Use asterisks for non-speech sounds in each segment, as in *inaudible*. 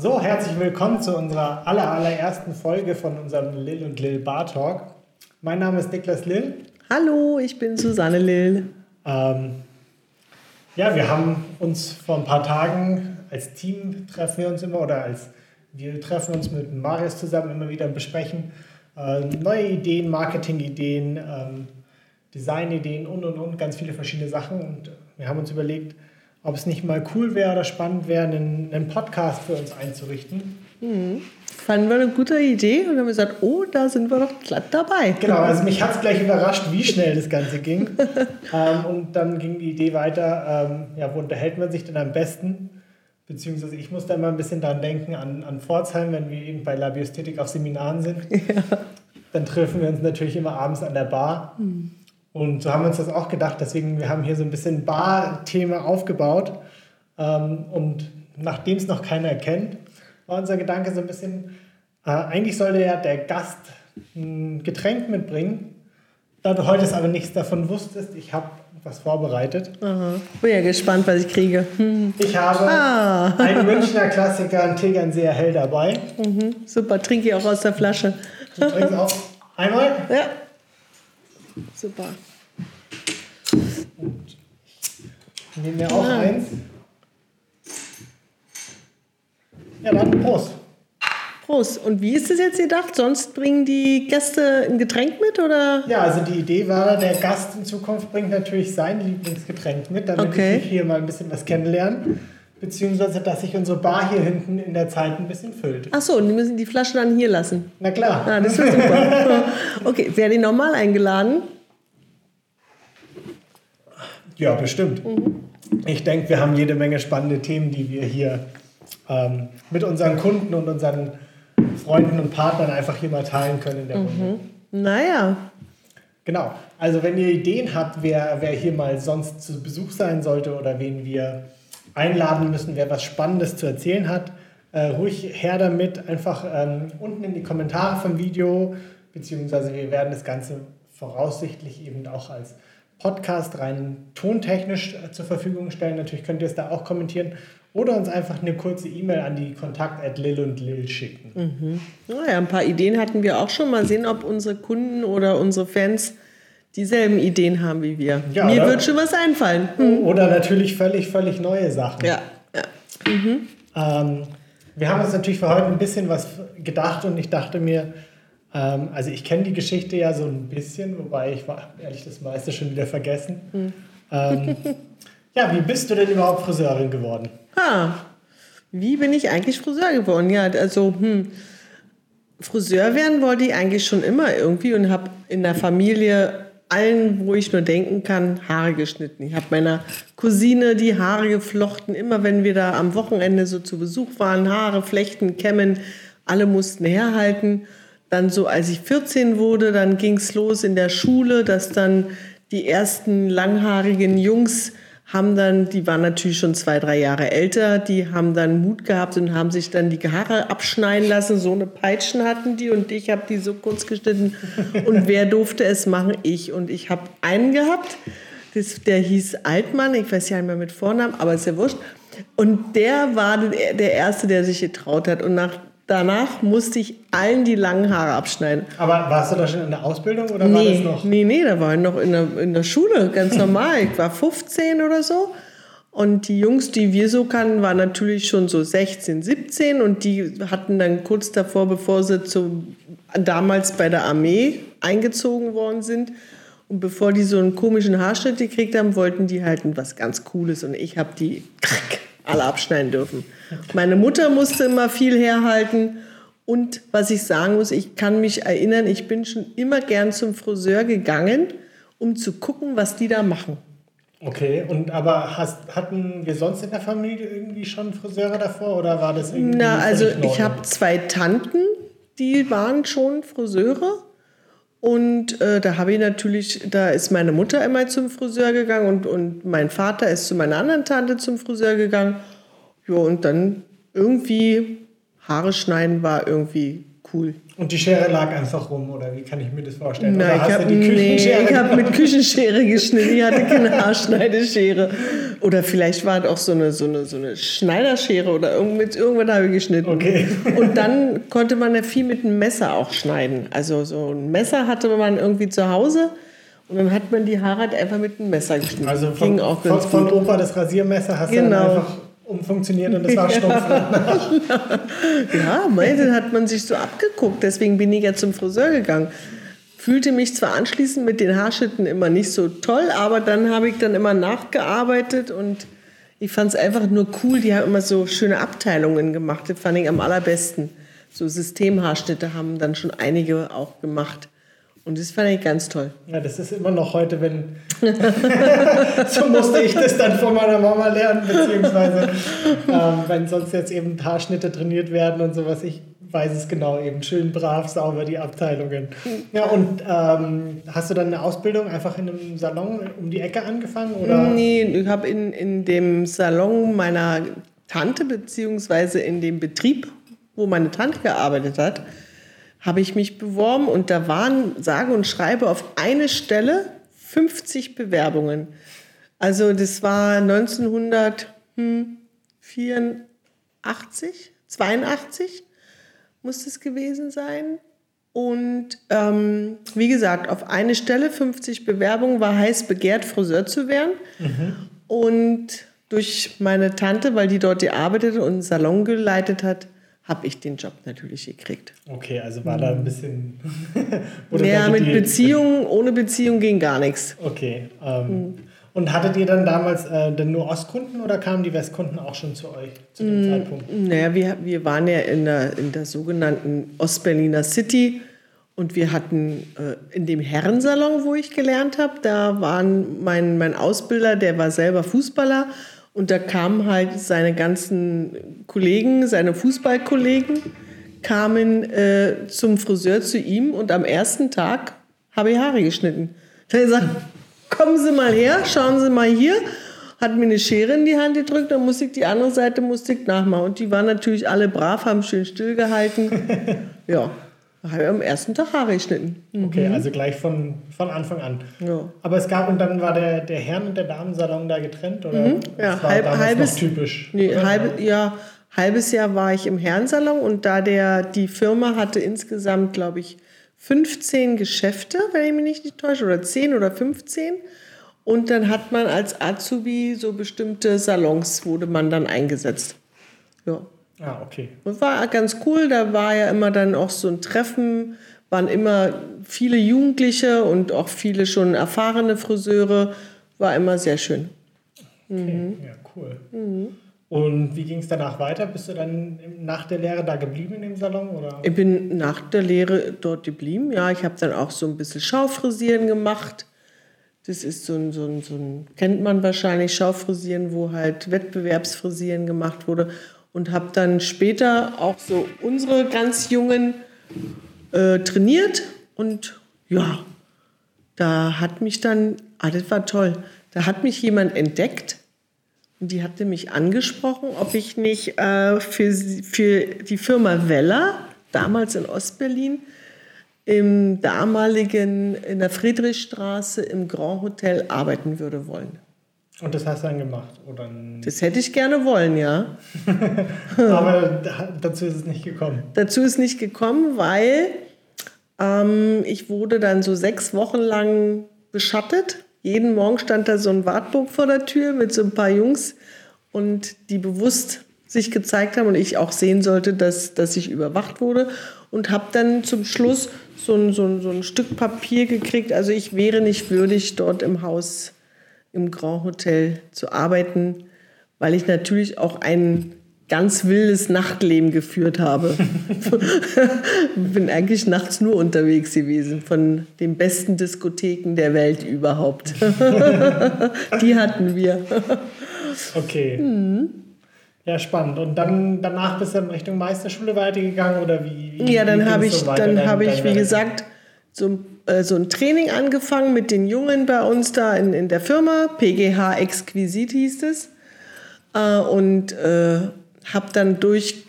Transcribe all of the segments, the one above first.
So, herzlich willkommen zu unserer aller, allerersten Folge von unserem Lil und Lil Bar Talk. Mein Name ist Niklas Lil. Hallo, ich bin Susanne Lil. Ähm, ja, wir haben uns vor ein paar Tagen als Team treffen wir uns immer oder als wir treffen uns mit Marius zusammen immer wieder und besprechen äh, neue Ideen, Marketingideen, ähm, Designideen und und und ganz viele verschiedene Sachen. Und wir haben uns überlegt, ob es nicht mal cool wäre oder spannend wäre, einen, einen Podcast für uns einzurichten. Mhm. Fanden wir eine gute Idee und haben gesagt, oh, da sind wir doch glatt dabei. Genau, also mich hat es gleich überrascht, wie schnell das Ganze ging. *laughs* ähm, und dann ging die Idee weiter, ähm, ja, wo unterhält man sich denn am besten? Beziehungsweise ich muss da immer ein bisschen dran denken, an, an Pforzheim, wenn wir eben bei Labiosthetik auf Seminaren sind. *laughs* Ja. Dann treffen wir uns natürlich immer abends an der Bar. Mhm. Und so haben wir uns das auch gedacht. Deswegen, wir haben hier so ein bisschen Bar-Thema aufgebaut. Ähm, und nachdem es noch keiner kennt, war unser Gedanke so ein bisschen, äh, eigentlich sollte ja der Gast ein Getränk mitbringen. Da du heute aber nichts davon wusstest, ich habe was vorbereitet. Aha. Bin ja gespannt, was ich kriege. Hm. Ich habe ah. einen Münchner Klassiker, einen Tegernseer Hell dabei. Mhm. Super, trinke ich auch aus der Flasche. Du trinkst auch einmal? Ja. Super. Und ich nehme mir auch ja. eins. Ja, dann Prost. Prost. Und wie ist das jetzt gedacht? Sonst bringen die Gäste ein Getränk mit oder? Ja, also die Idee war, der Gast in Zukunft bringt natürlich sein Lieblingsgetränk mit, damit okay. ich hier mal ein bisschen was kennenlernen. Beziehungsweise, dass sich unsere Bar hier hinten in der Zeit ein bisschen füllt. Ach so, und die müssen die Flasche dann hier lassen. Na klar. Ah, das ist super. *laughs* okay, wäre die normal eingeladen? Ja, bestimmt. Mhm. Ich denke, wir haben jede Menge spannende Themen, die wir hier ähm, mit unseren Kunden und unseren Freunden und Partnern einfach hier mal teilen können in der Runde. Mhm. Naja. Genau. Also wenn ihr Ideen habt, wer, wer hier mal sonst zu Besuch sein sollte oder wen wir einladen müssen, wer was Spannendes zu erzählen hat, äh, ruhig her damit. Einfach ähm, unten in die Kommentare vom Video, beziehungsweise wir werden das Ganze voraussichtlich eben auch als Podcast rein tontechnisch äh, zur Verfügung stellen. Natürlich könnt ihr es da auch kommentieren oder uns einfach eine kurze E-Mail an die Kontakt at Lil und Lil schicken. Mhm. Naja, ein paar Ideen hatten wir auch schon. Mal sehen, ob unsere Kunden oder unsere Fans dieselben Ideen haben wie wir. Ja, Mir oder? wird schon was einfallen. Mhm. Oder natürlich völlig, völlig neue Sachen. Ja. ja. Mhm. Ähm, wir haben uns natürlich für heute ein bisschen was gedacht und ich dachte mir, ähm, also ich kenne die Geschichte ja so ein bisschen, wobei ich war ehrlich das meiste schon wieder vergessen. Mhm. Ähm, *laughs* ja, wie bist du denn überhaupt Friseurin geworden? Ah, wie bin ich eigentlich Friseur geworden? Ja, also hm, Friseur werden wollte ich eigentlich schon immer irgendwie und habe in der Familie allen, wo ich nur denken kann, Haare geschnitten. Ich habe meiner Cousine die Haare geflochten, immer wenn wir da am Wochenende so zu Besuch waren, Haare flechten, kämmen, alle mussten herhalten. Dann so, als ich 14 wurde, dann ging es los in der Schule, dass dann die ersten langhaarigen Jungs haben dann, die waren natürlich schon zwei, drei Jahre älter, die haben dann Mut gehabt und haben sich dann die Haare abschneiden lassen. So eine Peitschen hatten die und ich habe die so kurz geschnitten. Und *laughs* wer durfte es machen? Ich. Und ich habe einen gehabt, das, der hieß Altmann, ich weiß ja nicht mehr mit Vornamen, aber ist ja wurscht. Und der war der Erste, der sich getraut hat. Und nach Danach musste ich allen die langen Haare abschneiden. Aber warst du da schon in der Ausbildung oder nee, war das noch? Nee, nee, da war ich noch in der, in der Schule, ganz *laughs* normal. Ich war 15 oder so. Und die Jungs, die wir so kannten, waren natürlich schon so 16, 17 und die hatten dann kurz davor, bevor sie zu, damals bei der Armee eingezogen worden sind und bevor die so einen komischen Haarschnitt gekriegt haben, wollten die halt was ganz Cooles und ich habe die *laughs* alle abschneiden dürfen. Meine Mutter musste immer viel herhalten. Und was ich sagen muss, ich kann mich erinnern, ich bin schon immer gern zum Friseur gegangen, um zu gucken, was die da machen. Okay, und aber hast, hatten wir sonst in der Familie irgendwie schon Friseure davor oder war das irgendwie? Na, also ich habe zwei Tanten, die waren schon Friseure. Und äh, da habe ich natürlich, da ist meine Mutter immer zum Friseur gegangen und, und mein Vater ist zu meiner anderen Tante zum Friseur gegangen. Ja, und dann irgendwie Haare schneiden war irgendwie cool. Und die Schere lag einfach rum, oder wie kann ich mir das vorstellen? Nein, oder ich habe nee, ich hab mit Küchenschere geschnitten. Ich hatte keine *laughs* Haarschneideschere. Oder vielleicht war es auch so eine, so eine, so eine Schneiderschere oder irgend- mit irgendwas habe ich geschnitten. Okay. Und dann *laughs* konnte man ja viel mit einem Messer auch schneiden. Also so ein Messer hatte man irgendwie zu Hause und dann hat man die Haare halt einfach mit einem Messer geschnitten. Also von, Ging auch von, ganz von gut. Opa das Rasiermesser hast du Genau. dann einfach umfunktioniert und das war stumpf. *laughs* Ja, mei, dann hat man sich so abgeguckt. Deswegen bin ich ja zum Friseur gegangen. Fühlte mich zwar anschließend mit den Haarschnitten immer nicht so toll, aber dann habe ich dann immer nachgearbeitet und ich fand es einfach nur cool. Die haben immer so schöne Abteilungen gemacht. Das fand ich am allerbesten. So Systemhaarschnitte haben dann schon einige auch gemacht. Und das fand ich ganz toll. Ja, das ist immer noch heute, wenn. *laughs* so musste ich das dann von meiner Mama lernen, beziehungsweise ähm, wenn sonst jetzt eben Haarschnitte trainiert werden und sowas. Ich weiß es genau, eben schön brav, sauber die Abteilungen. Ja, und ähm, hast du dann eine Ausbildung einfach in einem Salon um die Ecke angefangen? Oder? Nee, ich habe in, in dem Salon meiner Tante, beziehungsweise in dem Betrieb, wo meine Tante gearbeitet hat, habe ich mich beworben und da waren, sage und schreibe, auf eine Stelle 50 Bewerbungen. Also das war 1984, 82 muss es gewesen sein. Und ähm, wie gesagt, auf eine Stelle 50 Bewerbungen war heiß begehrt, Friseur zu werden. Und durch meine Tante, weil die dort gearbeitet und einen Salon geleitet hat, habe ich den Job natürlich gekriegt. Okay, also war da ein bisschen. wurde Ja, da mit Beziehung, ohne Beziehung ging gar nichts. Okay. Ähm, Und hattet ihr dann damals äh, denn nur Ostkunden oder kamen die Westkunden auch schon zu euch zu dem Mm. Zeitpunkt? Naja, wir, wir waren ja in der, in der sogenannten Ostberliner City und wir hatten äh, in dem Herrensalon, wo ich gelernt habe, da waren mein, mein Ausbilder, der war selber Fußballer und da kamen halt seine ganzen Kollegen, seine Fußballkollegen, kamen äh, zum Friseur zu ihm und am ersten Tag habe ich Haare geschnitten. Da hat er gesagt, kommen Sie mal her, schauen Sie mal hier. Hat mir eine Schere in die Hand gedrückt, dann musste ich die andere Seite musste ich nachmachen. Und die waren natürlich alle brav, haben schön stillgehalten. *laughs* ja, da habe ich am ersten Tag Haare geschnitten. Okay, also gleich von, von Anfang an. Ja. Aber es gab, und dann war der, der Herren- und der Damensalon da getrennt? Oder Mhm. Ja, halb- halbes- typisch? Nee, halbe, ja, halbes Jahr war ich im Herrensalon und da der, die Firma hatte insgesamt, glaube ich, 15 Geschäfte, wenn ich mich nicht täusche, oder 10 oder 15. Und dann hat man als Azubi so bestimmte Salons, wurde man dann eingesetzt. Ja. Ah, okay. Das war ganz cool, da war ja immer dann auch so ein Treffen, waren immer viele Jugendliche und auch viele schon erfahrene Friseure, war immer sehr schön. okay. Mhm. Ja, cool. Und wie ging es danach weiter? Bist du dann nach der Lehre da geblieben in dem Salon? Oder? Ich bin nach der Lehre dort geblieben. Ja, ich habe dann auch so ein bisschen Schaufrisieren gemacht. Das ist so ein, so ein, so ein kennt man wahrscheinlich, Schaufrisieren, wo halt Wettbewerbsfrisieren gemacht wurde. Und habe dann später auch so unsere ganz Jungen äh, trainiert. Und ja, da hat mich dann, ah, das war toll, da hat mich jemand entdeckt und die hatte mich angesprochen, ob ich nicht äh, für, für die Firma Weller, damals in Ostberlin, im damaligen, in der Friedrichstraße im Grand Hotel arbeiten würde wollen. Und das hast du dann gemacht? Oder ein- Das hätte ich gerne wollen, ja. *laughs* Aber da, dazu ist es nicht gekommen. Dazu ist nicht gekommen, weil ähm, ich wurde dann so sechs Wochen lang beschattet. Jeden Morgen stand da so ein Wartburg vor der Tür mit so ein paar Jungs und die bewusst sich gezeigt haben und ich auch sehen sollte, dass, dass ich überwacht wurde und habe dann zum Schluss so ein, so, ein, so ein Stück Papier gekriegt. Also ich wäre nicht würdig, dort im Haus im Grand Hotel zu arbeiten, weil ich natürlich auch ein ganz wildes Nachtleben geführt habe. *laughs* Bin eigentlich nachts nur unterwegs gewesen, von den besten Diskotheken der Welt überhaupt. *laughs* Die hatten wir. Okay. Mhm. Ja, spannend. Und dann danach bist du in Richtung Meisterschule weitergegangen oder wie? wie Ja, dann habe ich, dann habe ich, wie gesagt, so, äh, so ein Training angefangen mit den Jungen bei uns da in, in der Firma. PGH Exquisit hieß es. Äh, und äh, habe dann durch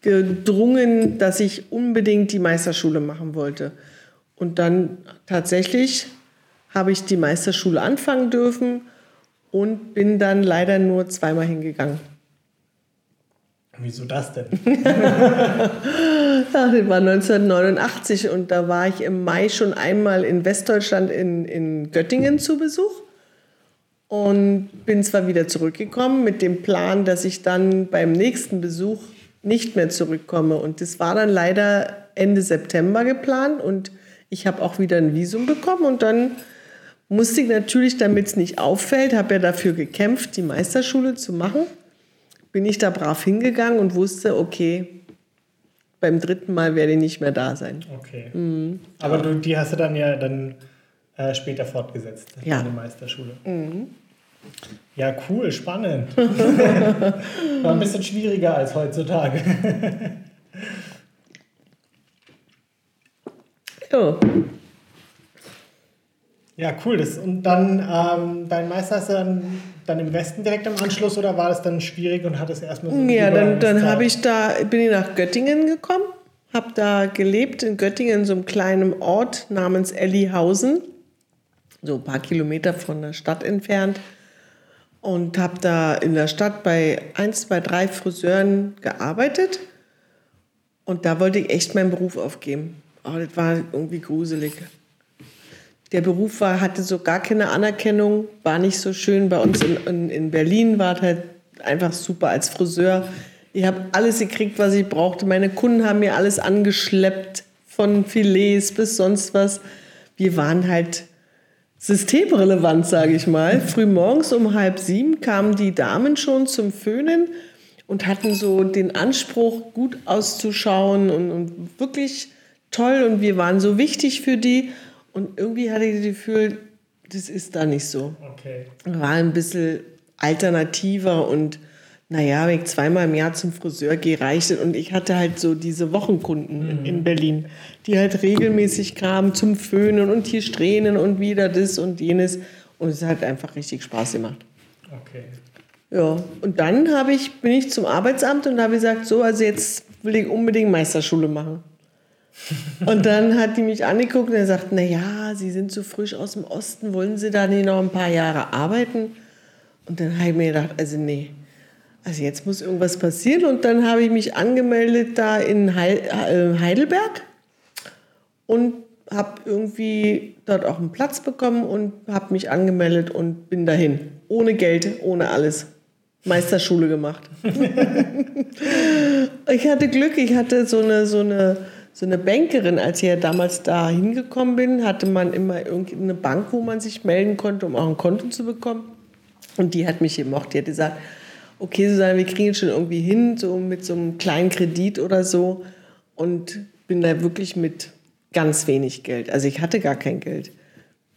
gedrungen, dass ich unbedingt die Meisterschule machen wollte. Und dann tatsächlich habe ich die Meisterschule anfangen dürfen und bin dann leider nur zweimal hingegangen. Wieso das denn? *laughs* ja, das war 1989 und da war ich im Mai schon einmal in Westdeutschland in, in Göttingen zu Besuch und bin zwar wieder zurückgekommen mit dem Plan, dass ich dann beim nächsten Besuch nicht mehr zurückkomme. Und das war dann leider Ende September geplant und ich habe auch wieder ein Visum bekommen und dann musste ich natürlich, damit es nicht auffällt, habe ja dafür gekämpft, die Meisterschule zu machen bin ich da brav hingegangen und wusste, okay, beim dritten Mal werde ich nicht mehr da sein. Okay. Mhm. Aber du, die hast du dann ja dann äh, später fortgesetzt, ja. deine Meisterschule. Mhm. Ja, cool, spannend. *laughs* War ein bisschen schwieriger als heutzutage. *laughs* ja. Ja, cool. Das, und dann, ähm, dein Meister hast du dann, dann im Westen direkt im Anschluss oder war das dann schwierig und hat es erstmal so Ja, dann, dann habe ich da, bin ich nach Göttingen gekommen, habe da gelebt in Göttingen, in so einem kleinen Ort namens Ellihausen, so ein paar Kilometer von der Stadt entfernt. Und habe da in der Stadt bei eins, zwei, drei Friseuren gearbeitet. Und da wollte ich echt meinen Beruf aufgeben. Oh, das war irgendwie gruselig. Der Beruf war, hatte so gar keine Anerkennung, war nicht so schön. Bei uns in, in, in Berlin war es halt einfach super als Friseur. Ich habe alles gekriegt, was ich brauchte. Meine Kunden haben mir alles angeschleppt, von Filets bis sonst was. Wir waren halt systemrelevant, sage ich mal. Früh morgens um halb sieben kamen die Damen schon zum Föhnen und hatten so den Anspruch, gut auszuschauen und, und wirklich toll. Und wir waren so wichtig für die. Und irgendwie hatte ich das Gefühl, das ist da nicht so. Okay. War ein bisschen alternativer und naja, wenn ich zweimal im Jahr zum Friseur gehe, reicht es. Und ich hatte halt so diese Wochenkunden mhm. in Berlin, die halt regelmäßig kamen zum Föhnen und hier Strähnen und wieder das und jenes. Und es hat einfach richtig Spaß gemacht. Okay. Ja, und dann ich, bin ich zum Arbeitsamt und habe gesagt, so, also jetzt will ich unbedingt Meisterschule machen. Und dann hat die mich angeguckt und er sagt, na ja, Sie sind so frisch aus dem Osten, wollen Sie da nicht noch ein paar Jahre arbeiten? Und dann habe ich mir gedacht, also nee, also jetzt muss irgendwas passieren. Und dann habe ich mich angemeldet da in äh, Heidelberg und habe irgendwie dort auch einen Platz bekommen und habe mich angemeldet und bin dahin. Ohne Geld, ohne alles. Meisterschule gemacht. *laughs* ich hatte Glück, ich hatte so eine, so eine so eine Bankerin, als ich ja damals da hingekommen bin, hatte man immer irgendeine Bank, wo man sich melden konnte, um auch ein Konto zu bekommen. Und die hat mich gemocht. Die hat gesagt, okay, Susanne, wir kriegen es schon irgendwie hin, so mit so einem kleinen Kredit oder so. Und bin da wirklich mit ganz wenig Geld. Also ich hatte gar kein Geld.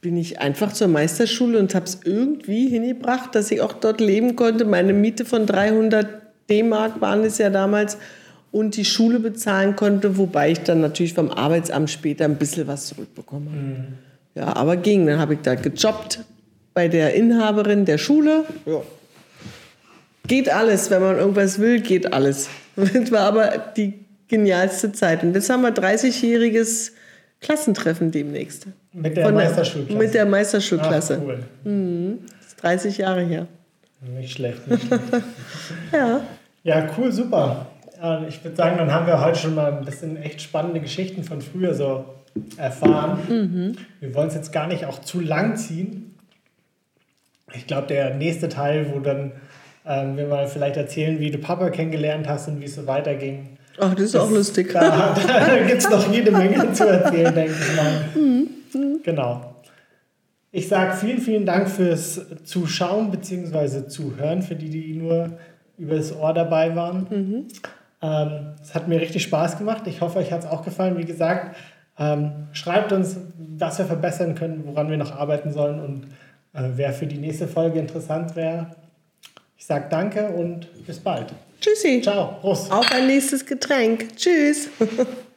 Bin ich einfach zur Meisterschule und habe es irgendwie hingebracht, dass ich auch dort leben konnte. Meine Miete von 300 D-Mark waren es ja damals und die Schule bezahlen konnte, wobei ich dann natürlich vom Arbeitsamt später ein bisschen was zurückbekommen habe. Mhm. Ja, aber ging. Dann habe ich da gejobbt bei der Inhaberin der Schule. Ja. Geht alles, wenn man irgendwas will, geht alles. Das war aber die genialste Zeit. Und jetzt haben wir 30-jähriges Klassentreffen demnächst. Mit der Meisterschulklasse? Mit der Meisterschulklasse. Ach, cool. Mhm. Das ist 30 Jahre her. Nicht schlecht. Nicht schlecht. *laughs* ja. Ja, cool, super. Ich würde sagen, dann haben wir heute schon mal ein bisschen echt spannende Geschichten von früher so erfahren. Mhm. Wir wollen es jetzt gar nicht auch zu lang ziehen. Ich glaube, der nächste Teil, wo dann ähm, wir mal vielleicht erzählen, wie du Papa kennengelernt hast und wie es so weiterging. Ach, das ist das, auch lustig. *laughs* Da, da gibt es noch jede Menge zu erzählen, denke ich mal. Mhm. Mhm. Genau. Ich sage vielen, vielen Dank fürs Zuschauen bzw. Zuhören, für die, die nur über das Ohr dabei waren. Mhm. Ähm, es hat mir richtig Spaß gemacht. Ich hoffe, euch hat es auch gefallen. Wie gesagt, ähm, schreibt uns, was wir verbessern können, woran wir noch arbeiten sollen und äh, wer für die nächste Folge interessant wäre. Ich sage danke und bis bald. Tschüssi. Ciao. Prost. Auf ein nächstes Getränk. Tschüss. *laughs*